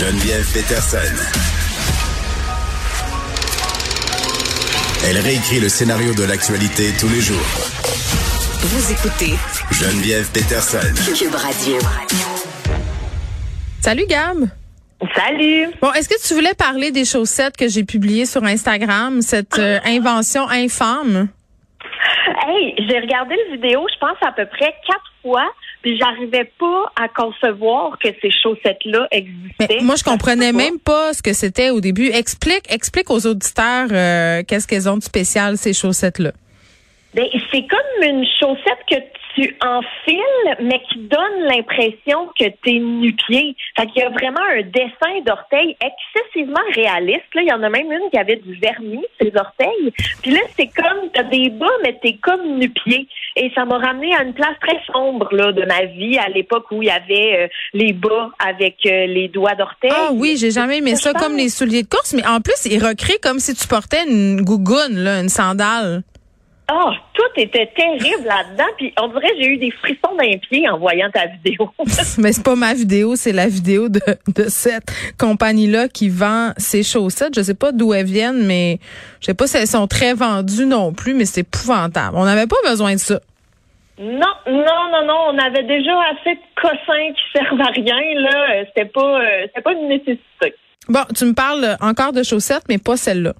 Geneviève Peterson. Elle réécrit le scénario de l'actualité tous les jours. Vous écoutez Geneviève Peterson. Cube Radio. Salut Gab. Salut. Bon, est-ce que tu voulais parler des chaussettes que j'ai publiées sur Instagram, cette euh, invention infâme? Hey, j'ai regardé la vidéo, je pense à peu près quatre fois, puis j'arrivais pas à concevoir que ces chaussettes-là existaient. Mais moi, je comprenais même pas ce que c'était au début. Explique, explique aux auditeurs euh, qu'est-ce qu'elles ont de spécial ces chaussettes-là. Ben, c'est comme une chaussette que tu enfiles, mais qui donne l'impression que tu es nu-pied. Fait qu'il y a vraiment un dessin d'orteil excessivement réaliste. Là, il y en a même une qui avait du vernis, ses orteils. Puis là, c'est comme, t'as des bas, mais t'es comme nu-pied. Et ça m'a ramené à une place très sombre là, de ma vie, à l'époque où il y avait euh, les bas avec euh, les doigts d'orteil. Ah oui, j'ai jamais aimé ça comme les souliers de course, mais en plus, ils recréent comme si tu portais une gougoune, là, une sandale. Oh, tout était terrible là-dedans. Puis on dirait j'ai eu des frissons d'un pied en voyant ta vidéo. Mais c'est pas ma vidéo, c'est la vidéo de, de cette compagnie-là qui vend ses chaussettes. Je sais pas d'où elles viennent, mais je sais pas si elles sont très vendues non plus, mais c'est épouvantable. On n'avait pas besoin de ça. Non, non, non, non. On avait déjà assez de cossins qui servent à rien. Là, c'était pas, euh, c'était pas une nécessité. Bon, tu me parles encore de chaussettes, mais pas celle-là.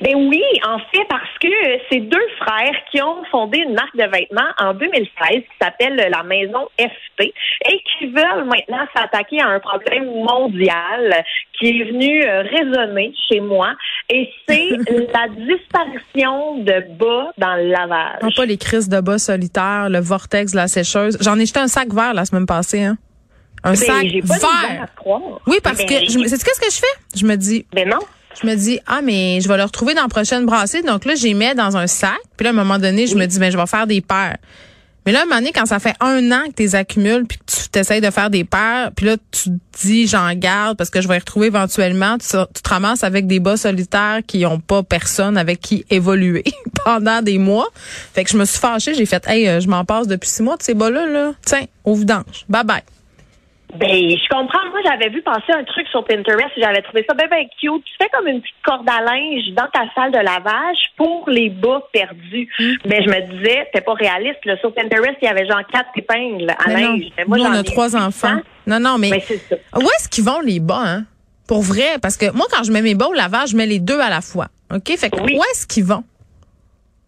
Ben oui, en fait, parce que c'est deux frères qui ont fondé une marque de vêtements en 2016 qui s'appelle la Maison FT et qui veulent maintenant s'attaquer à un problème mondial qui est venu euh, résonner chez moi et c'est la disparition de bas dans le lavage. Non, pas les crises de bas solitaires, le vortex de la sécheuse. J'en ai jeté un sac vert la semaine passée, hein. Un Ben, sac pas vert. à. Oui, parce Ben, que je me, c'est qu'est-ce que je fais? Je me dis, Ben non. Je me dis, ah, mais je vais le retrouver dans la prochaine brassée. Donc là, j'y mets dans un sac. Puis là, à un moment donné, je me dis, ben, je vais faire des paires. Mais là, à un moment donné, quand ça fait un an que tu les accumules, puis que tu t'essayes de faire des paires, puis là, tu te dis, j'en garde parce que je vais les retrouver éventuellement, tu, tu te ramasses avec des bas solitaires qui ont pas personne avec qui évoluer pendant des mois. Fait que je me suis fâchée, j'ai fait, hey, euh, je m'en passe depuis six mois de ces bas-là, là. Tiens, au vidange. Bye bye. Ben, je comprends. Moi, j'avais vu passer un truc sur Pinterest et j'avais trouvé ça bien, bien cute. Tu fais comme une petite corde à linge dans ta salle de lavage pour les bas perdus. Mais je me disais, c'était pas réaliste. Là. Sur Pinterest, il y avait genre quatre épingles à Mais linge. Mais moi, nous, on a trois 800. enfants. Non, non, mais Mais c'est ça. où est-ce qu'ils vont les bas, hein? Pour vrai, parce que moi, quand je mets mes bas au lavage, je mets les deux à la fois. OK? Fait que Oui. où est-ce qu'ils vont?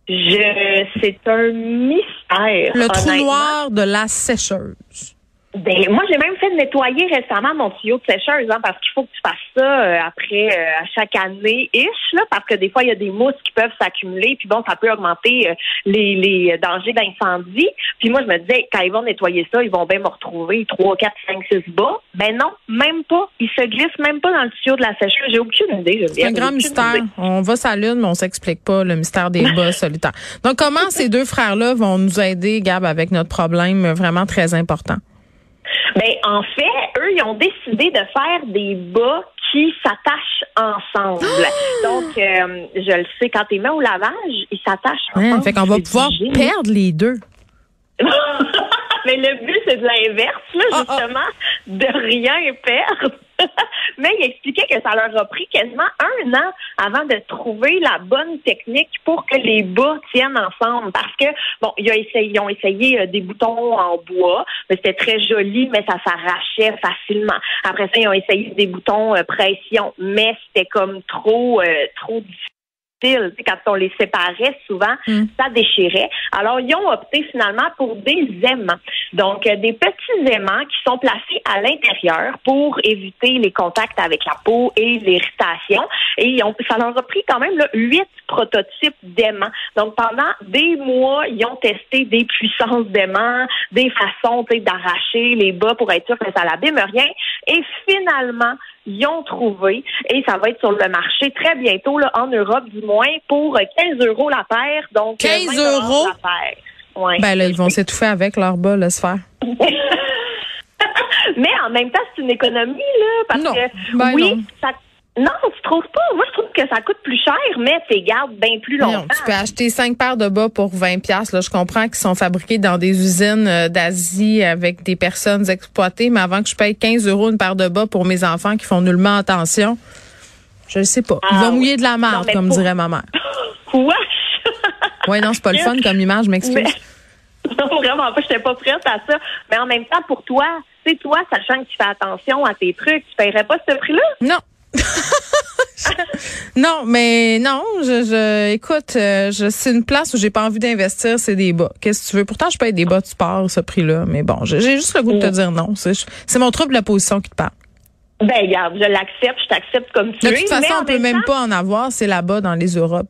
Je, c'est un mystère. Le trou noir de la sécheuse. Ben, moi, j'ai même fait nettoyer récemment mon tuyau de sécheuse, hein, parce qu'il faut que tu fasses ça euh, après euh, à chaque année ish, là, parce que des fois il y a des mousses qui peuvent s'accumuler, puis bon, ça peut augmenter euh, les, les dangers d'incendie. Puis moi, je me disais, quand ils vont nettoyer ça, ils vont bien me retrouver trois, quatre, cinq, six bas. Ben non, même pas. Ils se glissent même pas dans le tuyau de la sécheuse. J'ai aucune idée. C'est un grand mystère. On va lune, mais on s'explique pas le mystère des bas solitaires. Donc, comment ces deux frères-là vont nous aider, Gab, avec notre problème vraiment très important? Ben, en fait, eux, ils ont décidé de faire des bas qui s'attachent ensemble. Donc, euh, je le sais, quand tu les mets au lavage, ils s'attachent Hein, ensemble. fait qu'on va pouvoir perdre les deux. Mais le but, c'est de l'inverse, là, Ah, ah. justement, de rien perdre. Mais il expliquait que ça leur a pris quasiment un an avant de trouver la bonne technique pour que les bas tiennent ensemble. Parce que, bon, ils ont essayé, euh, des boutons en bois, mais c'était très joli, mais ça s'arrachait facilement. Après ça, ils ont essayé des boutons euh, pression, mais c'était comme trop, euh, trop difficile. Quand on les séparait, souvent, Mm. ça déchirait. Alors, ils ont opté finalement pour des aimants. Donc, euh, des petits aimants qui sont placés à l'intérieur pour éviter les contacts avec la peau et l'irritation. Et ils ont, ça leur a pris quand même huit prototypes d'aimants. Donc, pendant des mois, ils ont testé des puissances d'aimants, des façons d'arracher les bas pour être sûr que ça n'abîme rien. Et finalement, ils ont trouvé, et ça va être sur le marché très bientôt, là, en Europe du moins, pour 15 euros la paire. Donc, 15 20 dollars euros? la paire. Ouais. Ben là, ils vont s'étouffer avec leur bas, laisse faire. Mais en même temps, c'est une économie, là, parce Non. que Ben oui, non. ça Non, tu trouves pas? Moi, je trouve que ça coûte plus cher, mais tu gardes bien plus longtemps. Non, tu peux acheter cinq paires de bas pour 20 pièces. Là, je comprends qu'ils sont fabriqués dans des usines euh, d'Asie avec des personnes exploitées, mais avant que je paye 15 euros une paire de bas pour mes enfants qui font nullement attention, je ne sais pas. Il Ah va oui. mouiller de la Non, mais comme pour- dirait ma mère. Quoi? Oui, non, c'est pas le fun comme image, je m'excuse. Mais- Non, vraiment pas, je pas prête à ça. Mais en même temps, pour toi, c'est toi, sachant que tu fais attention à tes trucs, tu paierais pas ce prix-là? Non. non, mais non, je, je écoute, euh, je, c'est une place où j'ai pas envie d'investir, c'est des bas. Qu'est-ce que tu veux? Pourtant, je paye des bas de sport, ce prix-là. Mais bon, j'ai juste le goût de te Mm. dire non. C'est c'est mon trouble de la position qui te parle. Ben, regarde, je l'accepte, je t'accepte comme tu De es. toute mais façon, on peut même même temps- pas en avoir, c'est là-bas dans les Europes.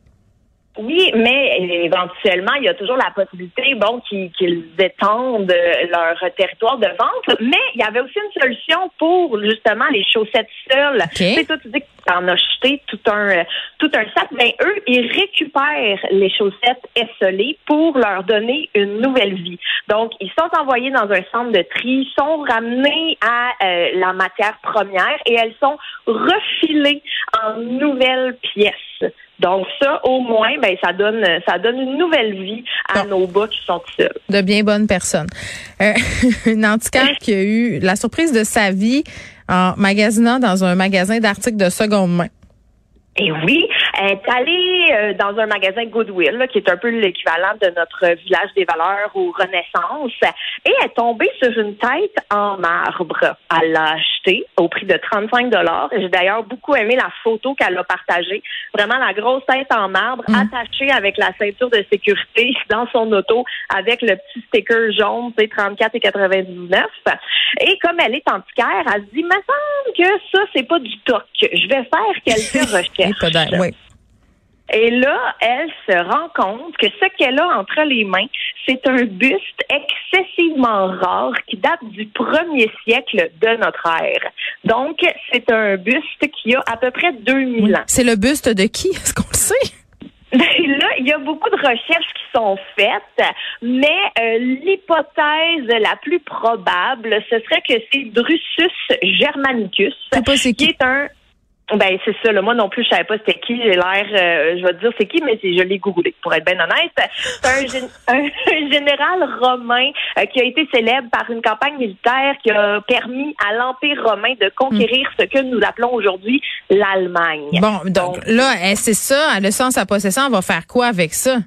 Oui, mais éventuellement, il y a toujours la possibilité, bon, qu'ils étendent euh, leur territoire de vente. Mais il y avait aussi une solution pour justement les chaussettes seules. Tu sais, toi, tu dis que tu en as jeté tout un euh, tout un sac. Ben eux, ils récupèrent les chaussettes esselées pour leur donner une nouvelle vie. Donc, ils sont envoyés dans un centre de tri, sont ramenés à euh, la matière première et elles sont refilées en nouvelles pièces. Donc ça, au moins, ben ça donne ça donne une nouvelle vie à nos bas qui sont seuls. De bien bonnes personnes. Euh, une antiquaire qui a eu la surprise de sa vie en magasinant dans un magasin d'articles de seconde main. Et oui, elle est allée euh, dans un magasin Goodwill, là, qui est un peu l'équivalent de notre village des valeurs ou Renaissance, et elle est tombée sur une tête en marbre. Elle l'a achetée au prix de 35 dollars. J'ai d'ailleurs beaucoup aimé la photo qu'elle a partagée. Vraiment la grosse tête en marbre, attachée avec la ceinture de sécurité dans son auto, avec le petit sticker jaune, sais, 34 et 99. Et comme elle est antiquaire, elle se dit, me semble que ça, c'est pas du toc. Je vais faire quelques recherches. Oui. Et là, elle se rend compte que ce qu'elle a entre les mains, c'est un buste excessivement rare qui date du premier siècle de notre ère. Donc, c'est un buste qui a à peu près 2000 Oui. ans. C'est le buste de qui? Est-ce qu'on le sait? Ben là, il y a beaucoup de recherches qui sont faites, mais euh, l'hypothèse la plus probable, ce serait que c'est Drusus germanicus, qui. est un ben c'est ça. Là, moi non plus, je savais pas c'était qui. J'ai l'air, euh, je vais te dire c'est qui, mais c'est- je l'ai googlé pour être bien honnête. C'est un, un général romain euh, qui a été célèbre par une campagne militaire qui a permis à l'empire romain de conquérir ce que nous appelons aujourd'hui l'Allemagne. Bon, donc là, elle, c'est ça, a ça en sa possession, elle va faire quoi avec ça?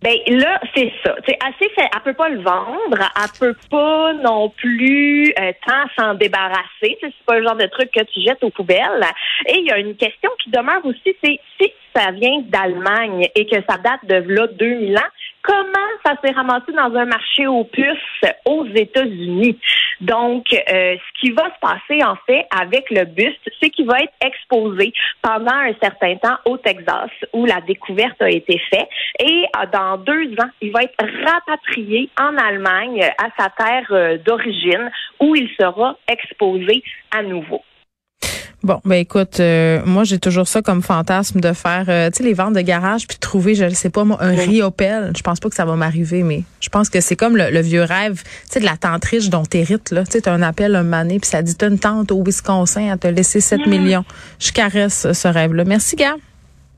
Ben là, c'est ça. C'est assez fait. Elle peut pas le vendre. Elle peut pas non plus euh, tant s'en débarrasser. C'est pas le genre de truc que tu jettes aux poubelles. Et il y a une question qui demeure aussi, c'est si ça vient d'Allemagne et que ça date de là 2000 ans, comment ça s'est ramassé dans un marché aux puces aux États-Unis? Donc, euh, ce qui va se passer en fait avec le buste, c'est qu'il va être exposé pendant un certain temps au Texas où la découverte a été faite. Et euh, dans deux ans, il va être rapatrié en Allemagne euh, à sa terre d'origine où il sera exposé à nouveau. Bon, ben écoute, euh, moi j'ai toujours ça comme fantasme de faire, euh, tu sais, les ventes de garage puis de trouver, je ne sais pas moi, un riopel. Je pense pas que ça va m'arriver, mais je pense que c'est comme le, le vieux rêve, tu sais, de la tante riche dont t'hérites là. Tu sais, t'as un appel un mané puis ça dit t'as une tante au Wisconsin à te laisser 7 millions. Je caresse ce rêve-là. Merci, gars.